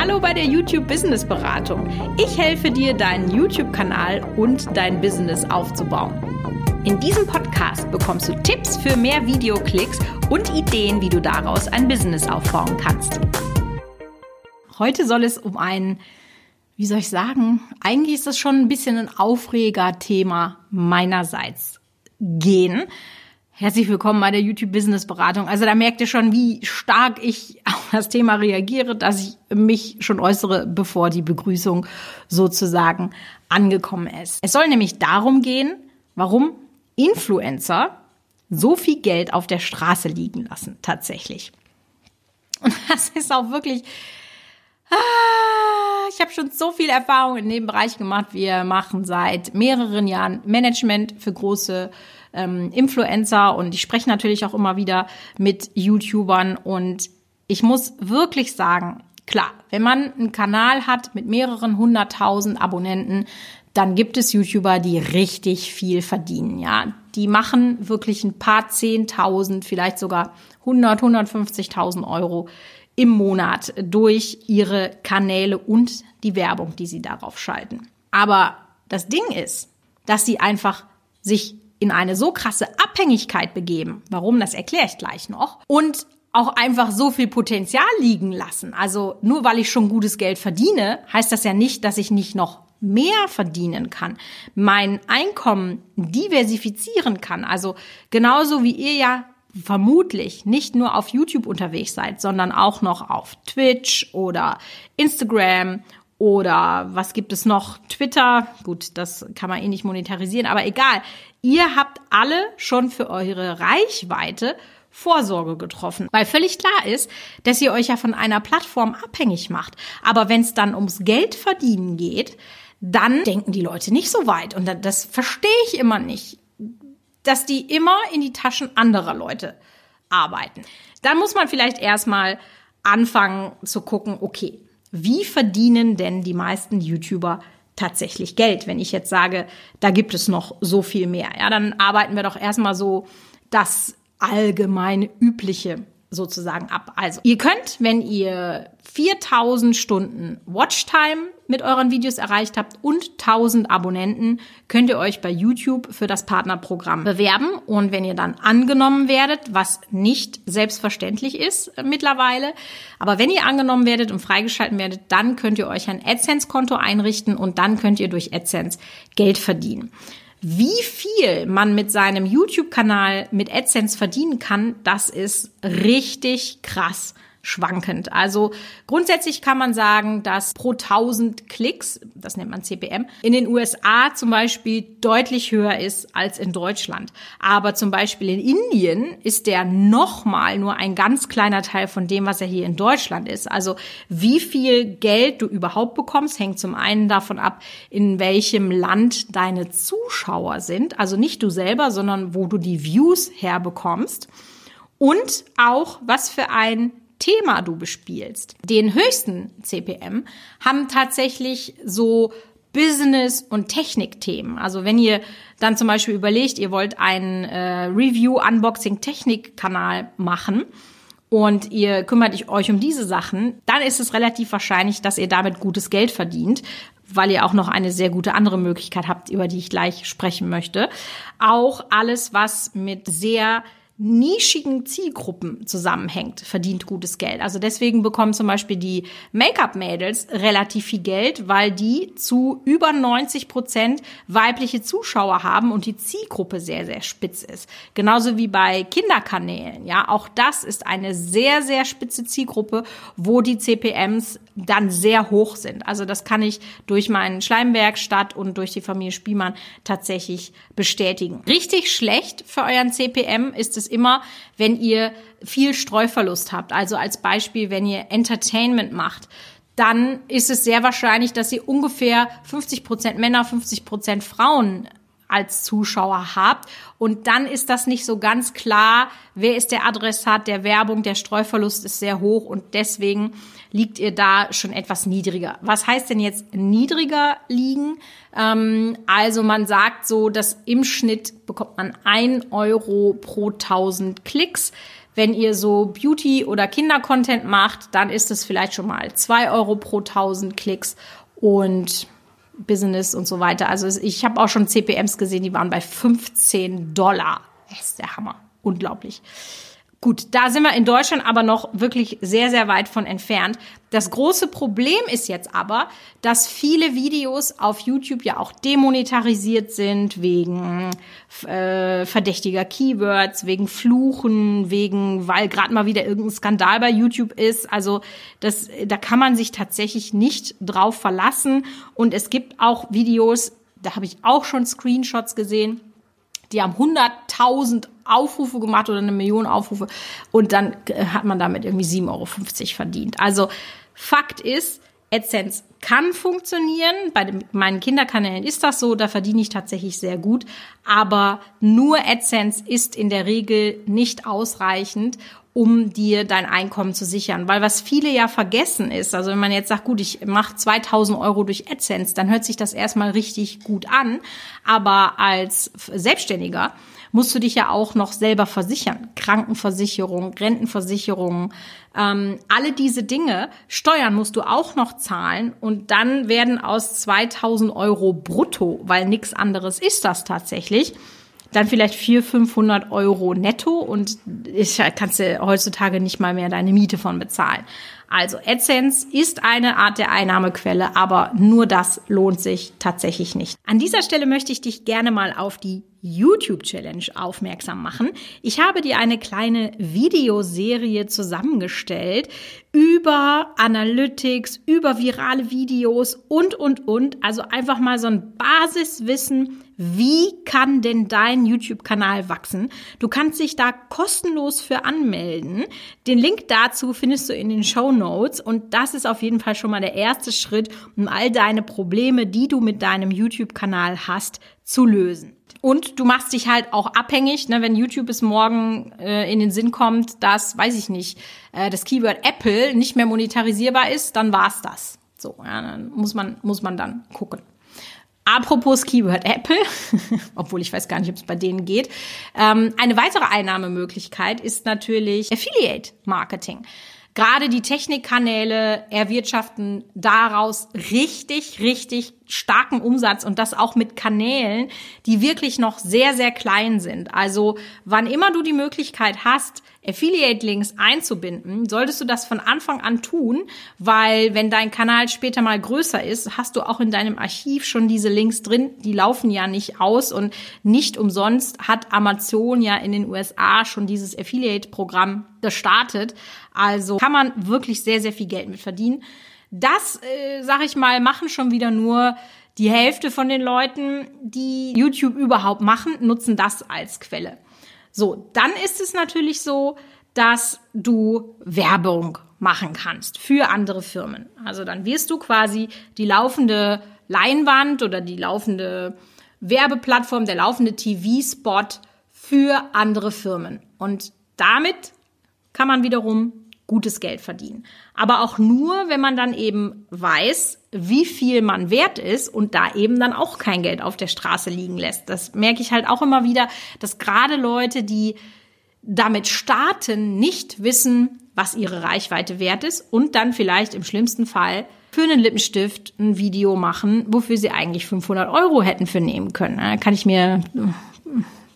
Hallo bei der YouTube Business Beratung. Ich helfe dir, deinen YouTube-Kanal und dein Business aufzubauen. In diesem Podcast bekommst du Tipps für mehr Videoklicks und Ideen, wie du daraus ein Business aufbauen kannst. Heute soll es um ein, wie soll ich sagen, eigentlich ist das schon ein bisschen ein Aufreger-Thema meinerseits gehen. Herzlich willkommen bei der YouTube Business Beratung. Also da merkt ihr schon, wie stark ich auf das Thema reagiere, dass ich mich schon äußere, bevor die Begrüßung sozusagen angekommen ist. Es soll nämlich darum gehen, warum Influencer so viel Geld auf der Straße liegen lassen, tatsächlich. Und das ist auch wirklich, ah, ich habe schon so viel Erfahrung in dem Bereich gemacht. Wir machen seit mehreren Jahren Management für große ähm, Influencer und ich spreche natürlich auch immer wieder mit YouTubern und ich muss wirklich sagen, klar, wenn man einen Kanal hat mit mehreren hunderttausend Abonnenten, dann gibt es YouTuber, die richtig viel verdienen, ja. Die machen wirklich ein paar Zehntausend, vielleicht sogar 100, 150.000 Euro im Monat durch ihre Kanäle und die Werbung, die sie darauf schalten. Aber das Ding ist, dass sie einfach sich in eine so krasse Abhängigkeit begeben, warum, das erkläre ich gleich noch, und auch einfach so viel Potenzial liegen lassen. Also nur weil ich schon gutes Geld verdiene, heißt das ja nicht, dass ich nicht noch mehr verdienen kann, mein Einkommen diversifizieren kann. Also genauso wie ihr ja vermutlich nicht nur auf YouTube unterwegs seid, sondern auch noch auf Twitch oder Instagram oder was gibt es noch? Twitter. Gut, das kann man eh nicht monetarisieren, aber egal. Ihr habt alle schon für eure Reichweite Vorsorge getroffen, weil völlig klar ist, dass ihr euch ja von einer Plattform abhängig macht. Aber wenn es dann ums Geld verdienen geht, dann denken die Leute nicht so weit. Und das verstehe ich immer nicht, dass die immer in die Taschen anderer Leute arbeiten. Dann muss man vielleicht erstmal anfangen zu gucken, okay, wie verdienen denn die meisten YouTuber tatsächlich Geld? Wenn ich jetzt sage, da gibt es noch so viel mehr, ja, dann arbeiten wir doch erstmal so das allgemeine übliche sozusagen ab. Also, ihr könnt, wenn ihr 4000 Stunden Watchtime mit euren Videos erreicht habt und 1000 Abonnenten, könnt ihr euch bei YouTube für das Partnerprogramm bewerben. Und wenn ihr dann angenommen werdet, was nicht selbstverständlich ist äh, mittlerweile, aber wenn ihr angenommen werdet und freigeschalten werdet, dann könnt ihr euch ein AdSense-Konto einrichten und dann könnt ihr durch AdSense Geld verdienen. Wie viel man mit seinem YouTube-Kanal mit AdSense verdienen kann, das ist richtig krass schwankend. Also grundsätzlich kann man sagen, dass pro 1000 Klicks, das nennt man CPM, in den USA zum Beispiel deutlich höher ist als in Deutschland. Aber zum Beispiel in Indien ist der nochmal nur ein ganz kleiner Teil von dem, was er hier in Deutschland ist. Also wie viel Geld du überhaupt bekommst, hängt zum einen davon ab, in welchem Land deine Zuschauer sind. Also nicht du selber, sondern wo du die Views herbekommst. Und auch, was für ein Thema du bespielst. Den höchsten CPM haben tatsächlich so Business- und Technikthemen. Also wenn ihr dann zum Beispiel überlegt, ihr wollt einen äh, Review-Unboxing-Technik-Kanal machen und ihr kümmert euch um diese Sachen, dann ist es relativ wahrscheinlich, dass ihr damit gutes Geld verdient, weil ihr auch noch eine sehr gute andere Möglichkeit habt, über die ich gleich sprechen möchte. Auch alles, was mit sehr nischigen Zielgruppen zusammenhängt, verdient gutes Geld. Also deswegen bekommen zum Beispiel die Make-up-Mädels relativ viel Geld, weil die zu über 90 Prozent weibliche Zuschauer haben und die Zielgruppe sehr, sehr spitz ist. Genauso wie bei Kinderkanälen. Ja, auch das ist eine sehr, sehr spitze Zielgruppe, wo die CPMs dann sehr hoch sind. Also das kann ich durch meinen Schleimwerkstatt und durch die Familie Spielmann tatsächlich bestätigen. Richtig schlecht für euren CPM ist es immer, wenn ihr viel Streuverlust habt. Also als Beispiel, wenn ihr Entertainment macht, dann ist es sehr wahrscheinlich, dass ihr ungefähr 50 Prozent Männer, 50 Prozent Frauen als Zuschauer habt. Und dann ist das nicht so ganz klar, wer ist der Adressat der Werbung. Der Streuverlust ist sehr hoch und deswegen liegt ihr da schon etwas niedriger. Was heißt denn jetzt niedriger liegen? Ähm, also man sagt so, dass im Schnitt bekommt man ein Euro pro 1000 Klicks. Wenn ihr so Beauty- oder Kinder-Content macht, dann ist es vielleicht schon mal zwei Euro pro 1000 Klicks und Business und so weiter. Also ich habe auch schon CPMs gesehen, die waren bei 15 Dollar. Das ist der Hammer. Unglaublich. Gut, da sind wir in Deutschland aber noch wirklich sehr, sehr weit von entfernt. Das große Problem ist jetzt aber, dass viele Videos auf YouTube ja auch demonetarisiert sind wegen äh, verdächtiger Keywords, wegen Fluchen, wegen, weil gerade mal wieder irgendein Skandal bei YouTube ist. Also das, da kann man sich tatsächlich nicht drauf verlassen. Und es gibt auch Videos, da habe ich auch schon Screenshots gesehen, die haben 100.000 Aufrufe gemacht oder eine Million Aufrufe und dann äh, hat man damit irgendwie 7,50 Euro verdient. Also Fakt ist, AdSense kann funktionieren. Bei den, meinen Kinderkanälen ist das so, da verdiene ich tatsächlich sehr gut. Aber nur AdSense ist in der Regel nicht ausreichend, um dir dein Einkommen zu sichern. Weil was viele ja vergessen ist, also wenn man jetzt sagt, gut, ich mache 2000 Euro durch AdSense, dann hört sich das erstmal richtig gut an. Aber als Selbstständiger musst du dich ja auch noch selber versichern. Krankenversicherung, Rentenversicherung, ähm, alle diese Dinge. Steuern musst du auch noch zahlen und dann werden aus 2000 Euro brutto, weil nichts anderes ist das tatsächlich, dann vielleicht 400, 500 Euro netto und ich, kannst du heutzutage nicht mal mehr deine Miete von bezahlen. Also AdSense ist eine Art der Einnahmequelle, aber nur das lohnt sich tatsächlich nicht. An dieser Stelle möchte ich dich gerne mal auf die YouTube Challenge aufmerksam machen. Ich habe dir eine kleine Videoserie zusammengestellt über Analytics, über virale Videos und, und, und. Also einfach mal so ein Basiswissen, wie kann denn dein YouTube-Kanal wachsen? Du kannst dich da kostenlos für anmelden. Den Link dazu findest du in den Show Notes und das ist auf jeden Fall schon mal der erste Schritt, um all deine Probleme, die du mit deinem YouTube-Kanal hast, zu lösen. Und du machst dich halt auch abhängig, ne, wenn YouTube bis morgen äh, in den Sinn kommt, dass, weiß ich nicht, äh, das Keyword Apple nicht mehr monetarisierbar ist, dann war's das. So, ja, dann muss man, muss man dann gucken. Apropos Keyword Apple, obwohl ich weiß gar nicht, ob es bei denen geht. Ähm, eine weitere Einnahmemöglichkeit ist natürlich Affiliate Marketing. Gerade die Technikkanäle erwirtschaften daraus richtig, richtig starken Umsatz und das auch mit Kanälen, die wirklich noch sehr, sehr klein sind. Also wann immer du die Möglichkeit hast, Affiliate-Links einzubinden, solltest du das von Anfang an tun, weil wenn dein Kanal später mal größer ist, hast du auch in deinem Archiv schon diese Links drin. Die laufen ja nicht aus und nicht umsonst hat Amazon ja in den USA schon dieses Affiliate-Programm gestartet. Also kann man wirklich sehr, sehr viel Geld mit verdienen. Das, äh, sag ich mal, machen schon wieder nur die Hälfte von den Leuten, die YouTube überhaupt machen, nutzen das als Quelle. So, dann ist es natürlich so, dass du Werbung machen kannst für andere Firmen. Also dann wirst du quasi die laufende Leinwand oder die laufende Werbeplattform, der laufende TV-Spot für andere Firmen. Und damit kann man wiederum gutes Geld verdienen. Aber auch nur, wenn man dann eben weiß, wie viel man wert ist und da eben dann auch kein Geld auf der Straße liegen lässt. Das merke ich halt auch immer wieder, dass gerade Leute, die damit starten, nicht wissen, was ihre Reichweite wert ist und dann vielleicht im schlimmsten Fall für einen Lippenstift ein Video machen, wofür sie eigentlich 500 Euro hätten für nehmen können. Da kann ich mir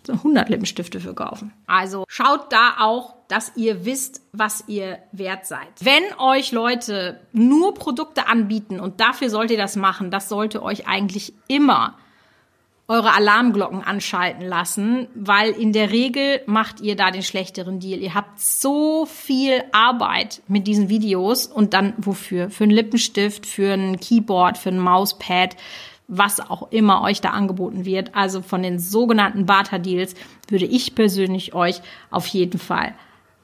100 Lippenstifte für kaufen. Also schaut da auch, dass ihr wisst, was ihr wert seid. Wenn euch Leute nur Produkte anbieten und dafür sollt ihr das machen, das sollte euch eigentlich immer eure Alarmglocken anschalten lassen, weil in der Regel macht ihr da den schlechteren Deal. Ihr habt so viel Arbeit mit diesen Videos und dann wofür? Für einen Lippenstift, für ein Keyboard, für ein Mauspad, was auch immer euch da angeboten wird. Also von den sogenannten Barter-Deals würde ich persönlich euch auf jeden Fall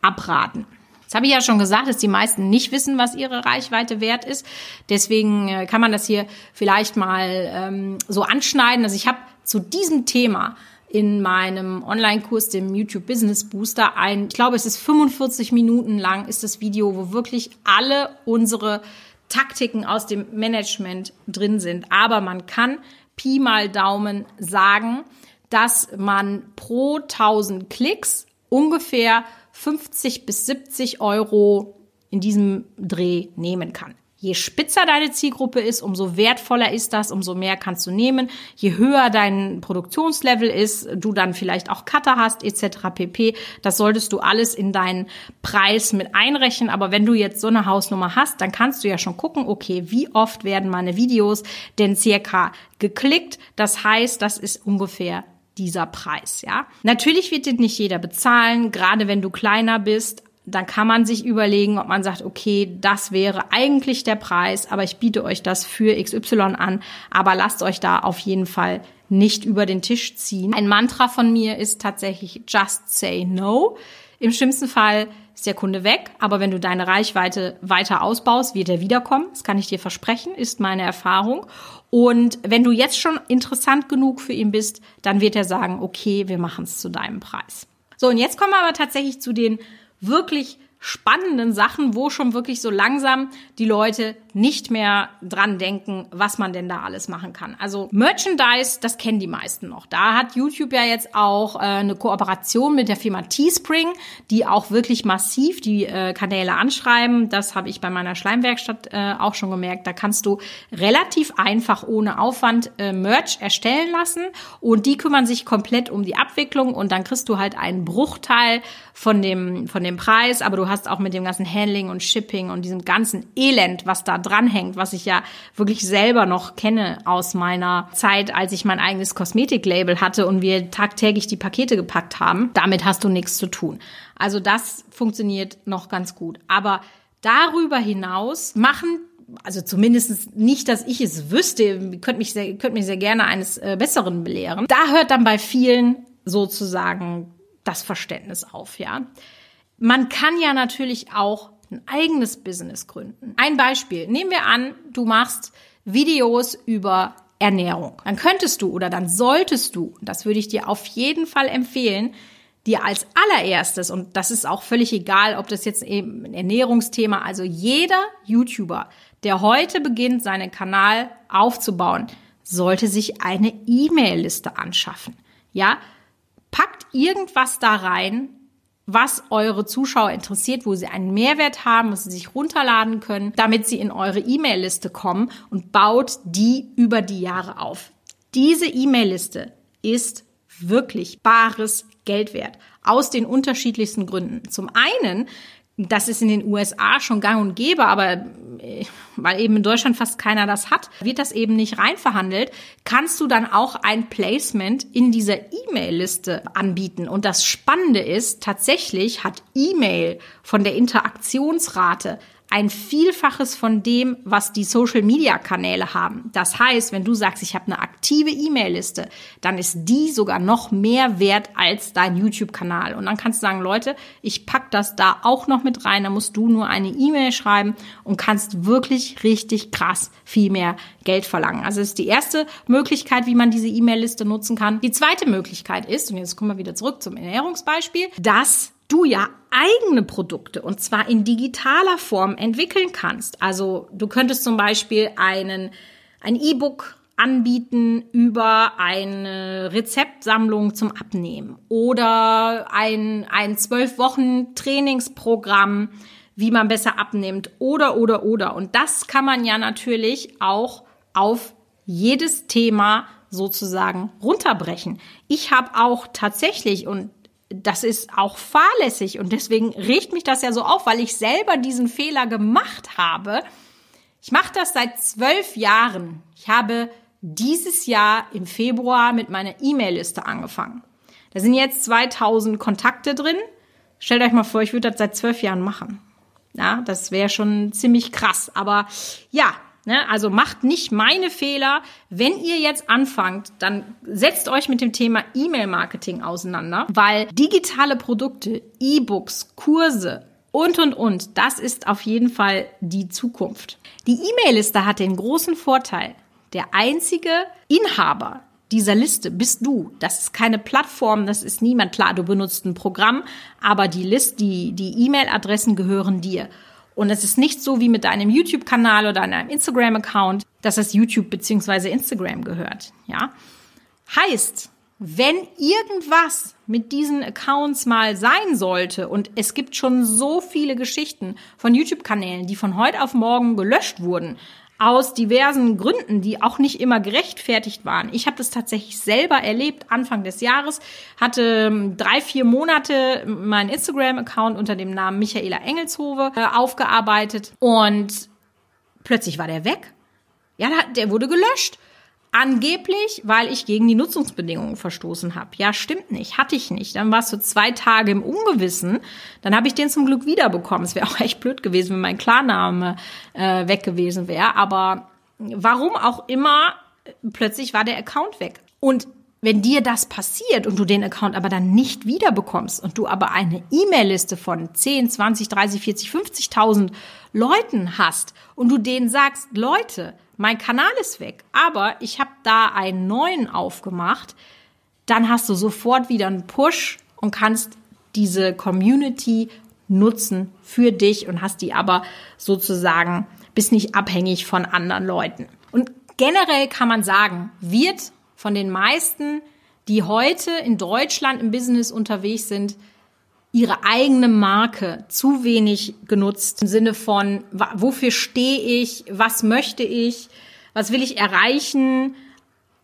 abraten. Das habe ich ja schon gesagt, dass die meisten nicht wissen, was ihre Reichweite wert ist. Deswegen äh, kann man das hier vielleicht mal ähm, so anschneiden. Also ich habe zu diesem Thema in meinem Online-Kurs, dem YouTube Business Booster, ein, ich glaube, es ist 45 Minuten lang, ist das Video, wo wirklich alle unsere Taktiken aus dem Management drin sind. Aber man kann Pi mal Daumen sagen, dass man pro 1000 Klicks ungefähr 50 bis 70 Euro in diesem Dreh nehmen kann. Je spitzer deine Zielgruppe ist, umso wertvoller ist das, umso mehr kannst du nehmen. Je höher dein Produktionslevel ist, du dann vielleicht auch Cutter hast, etc. pp. Das solltest du alles in deinen Preis mit einrechnen. Aber wenn du jetzt so eine Hausnummer hast, dann kannst du ja schon gucken, okay, wie oft werden meine Videos denn circa geklickt? Das heißt, das ist ungefähr dieser Preis, ja. Natürlich wird dir nicht jeder bezahlen, gerade wenn du kleiner bist, dann kann man sich überlegen, ob man sagt, okay, das wäre eigentlich der Preis, aber ich biete euch das für XY an, aber lasst euch da auf jeden Fall nicht über den Tisch ziehen. Ein Mantra von mir ist tatsächlich just say no. Im schlimmsten Fall ist der Kunde weg, aber wenn du deine Reichweite weiter ausbaust, wird er wiederkommen. Das kann ich dir versprechen, ist meine Erfahrung. Und wenn du jetzt schon interessant genug für ihn bist, dann wird er sagen, okay, wir machen es zu deinem Preis. So, und jetzt kommen wir aber tatsächlich zu den wirklich spannenden Sachen, wo schon wirklich so langsam die Leute nicht mehr dran denken, was man denn da alles machen kann. Also Merchandise, das kennen die meisten noch. Da hat YouTube ja jetzt auch äh, eine Kooperation mit der Firma Teespring, die auch wirklich massiv die äh, Kanäle anschreiben. Das habe ich bei meiner Schleimwerkstatt äh, auch schon gemerkt. Da kannst du relativ einfach ohne Aufwand äh, Merch erstellen lassen und die kümmern sich komplett um die Abwicklung und dann kriegst du halt einen Bruchteil von dem von dem Preis, aber du hast auch mit dem ganzen Handling und Shipping und diesem ganzen Elend, was da dranhängt, was ich ja wirklich selber noch kenne aus meiner Zeit, als ich mein eigenes Kosmetiklabel hatte und wir tagtäglich die Pakete gepackt haben. Damit hast du nichts zu tun. Also das funktioniert noch ganz gut. Aber darüber hinaus machen also zumindest nicht, dass ich es wüsste, ihr könnt mich sehr, könnt mich sehr gerne eines äh, Besseren belehren. Da hört dann bei vielen sozusagen das Verständnis auf, ja. Man kann ja natürlich auch ein eigenes Business gründen. Ein Beispiel. Nehmen wir an, du machst Videos über Ernährung. Dann könntest du oder dann solltest du, das würde ich dir auf jeden Fall empfehlen, dir als allererstes, und das ist auch völlig egal, ob das jetzt eben ein Ernährungsthema, also jeder YouTuber, der heute beginnt, seinen Kanal aufzubauen, sollte sich eine E-Mail-Liste anschaffen. Ja, packt irgendwas da rein, was eure Zuschauer interessiert, wo sie einen Mehrwert haben, was sie sich runterladen können, damit sie in eure E-Mail-Liste kommen und baut die über die Jahre auf. Diese E-Mail-Liste ist wirklich bares Geld wert. Aus den unterschiedlichsten Gründen. Zum einen das ist in den USA schon gang und gäbe, aber äh, weil eben in Deutschland fast keiner das hat, wird das eben nicht reinverhandelt, kannst du dann auch ein Placement in dieser E-Mail-Liste anbieten. Und das Spannende ist, tatsächlich hat E-Mail von der Interaktionsrate ein Vielfaches von dem, was die Social-Media-Kanäle haben. Das heißt, wenn du sagst, ich habe eine aktive E-Mail-Liste, dann ist die sogar noch mehr wert als dein YouTube-Kanal. Und dann kannst du sagen, Leute, ich pack das da auch noch mit rein. Da musst du nur eine E-Mail schreiben und kannst wirklich richtig krass viel mehr Geld verlangen. Also ist die erste Möglichkeit, wie man diese E-Mail-Liste nutzen kann. Die zweite Möglichkeit ist, und jetzt kommen wir wieder zurück zum Ernährungsbeispiel, dass du ja eigene Produkte und zwar in digitaler Form entwickeln kannst. Also du könntest zum Beispiel einen, ein E-Book anbieten über eine Rezeptsammlung zum Abnehmen oder ein, ein zwölf Wochen Trainingsprogramm, wie man besser abnimmt oder, oder, oder. Und das kann man ja natürlich auch auf jedes Thema sozusagen runterbrechen. Ich habe auch tatsächlich, und das ist auch fahrlässig und deswegen riecht mich das ja so auf, weil ich selber diesen Fehler gemacht habe. Ich mache das seit zwölf Jahren. Ich habe dieses Jahr im Februar mit meiner E-Mail-Liste angefangen. Da sind jetzt 2000 Kontakte drin. Stellt euch mal vor, ich würde das seit zwölf Jahren machen. Ja, das wäre schon ziemlich krass. Aber ja, Ne? Also macht nicht meine Fehler. Wenn ihr jetzt anfangt, dann setzt euch mit dem Thema E-Mail-Marketing auseinander, weil digitale Produkte, E-Books, Kurse und, und, und, das ist auf jeden Fall die Zukunft. Die E-Mail-Liste hat den großen Vorteil, der einzige Inhaber dieser Liste bist du. Das ist keine Plattform, das ist niemand. Klar, du benutzt ein Programm, aber die List, die, die E-Mail-Adressen gehören dir. Und es ist nicht so wie mit deinem YouTube-Kanal oder einem Instagram-Account, dass es YouTube bzw. Instagram gehört. Ja, heißt, wenn irgendwas mit diesen Accounts mal sein sollte und es gibt schon so viele Geschichten von YouTube-Kanälen, die von heute auf morgen gelöscht wurden, aus diversen Gründen, die auch nicht immer gerechtfertigt waren. Ich habe das tatsächlich selber erlebt. Anfang des Jahres hatte ähm, drei, vier Monate mein Instagram-Account unter dem Namen Michaela Engelshove äh, aufgearbeitet und plötzlich war der weg. Ja, der wurde gelöscht. Angeblich, weil ich gegen die Nutzungsbedingungen verstoßen habe. Ja, stimmt nicht, hatte ich nicht. Dann warst du zwei Tage im Ungewissen. Dann habe ich den zum Glück wiederbekommen. Es wäre auch echt blöd gewesen, wenn mein Klarname äh, weg gewesen wäre. Aber warum auch immer, plötzlich war der Account weg. Und wenn dir das passiert und du den Account aber dann nicht wiederbekommst und du aber eine E-Mail-Liste von 10, 20, 30, 40, 50.000 Leuten hast und du denen sagst, Leute, mein Kanal ist weg, aber ich habe da einen neuen aufgemacht, dann hast du sofort wieder einen Push und kannst diese Community nutzen für dich und hast die aber sozusagen, bist nicht abhängig von anderen Leuten. Und generell kann man sagen, wird von den meisten, die heute in Deutschland im Business unterwegs sind, ihre eigene Marke zu wenig genutzt im Sinne von, wofür stehe ich, was möchte ich, was will ich erreichen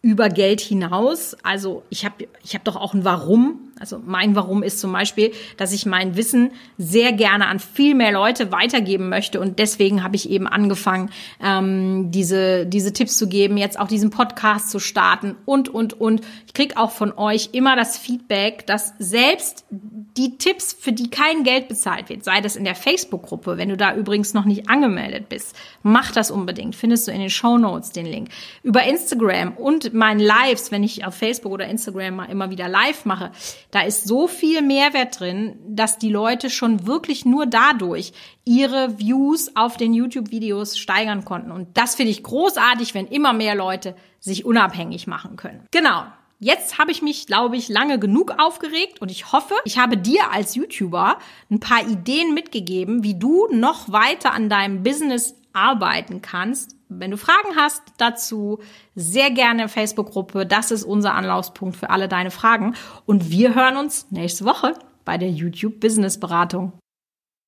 über Geld hinaus. Also ich habe ich hab doch auch ein Warum. Also mein Warum ist zum Beispiel, dass ich mein Wissen sehr gerne an viel mehr Leute weitergeben möchte und deswegen habe ich eben angefangen, ähm, diese diese Tipps zu geben, jetzt auch diesen Podcast zu starten und und und. Ich krieg auch von euch immer das Feedback, dass selbst die Tipps, für die kein Geld bezahlt wird, sei das in der Facebook-Gruppe, wenn du da übrigens noch nicht angemeldet bist, mach das unbedingt. Findest du in den Show Notes den Link. Über Instagram und meinen Lives, wenn ich auf Facebook oder Instagram mal immer wieder live mache, da ist so viel Mehrwert drin, dass die Leute schon wirklich nur dadurch ihre Views auf den YouTube-Videos steigern konnten. Und das finde ich großartig, wenn immer mehr Leute sich unabhängig machen können. Genau. Jetzt habe ich mich, glaube ich, lange genug aufgeregt und ich hoffe, ich habe dir als YouTuber ein paar Ideen mitgegeben, wie du noch weiter an deinem Business arbeiten kannst. Wenn du Fragen hast dazu, sehr gerne Facebook-Gruppe. Das ist unser Anlaufspunkt für alle deine Fragen. Und wir hören uns nächste Woche bei der YouTube Business Beratung.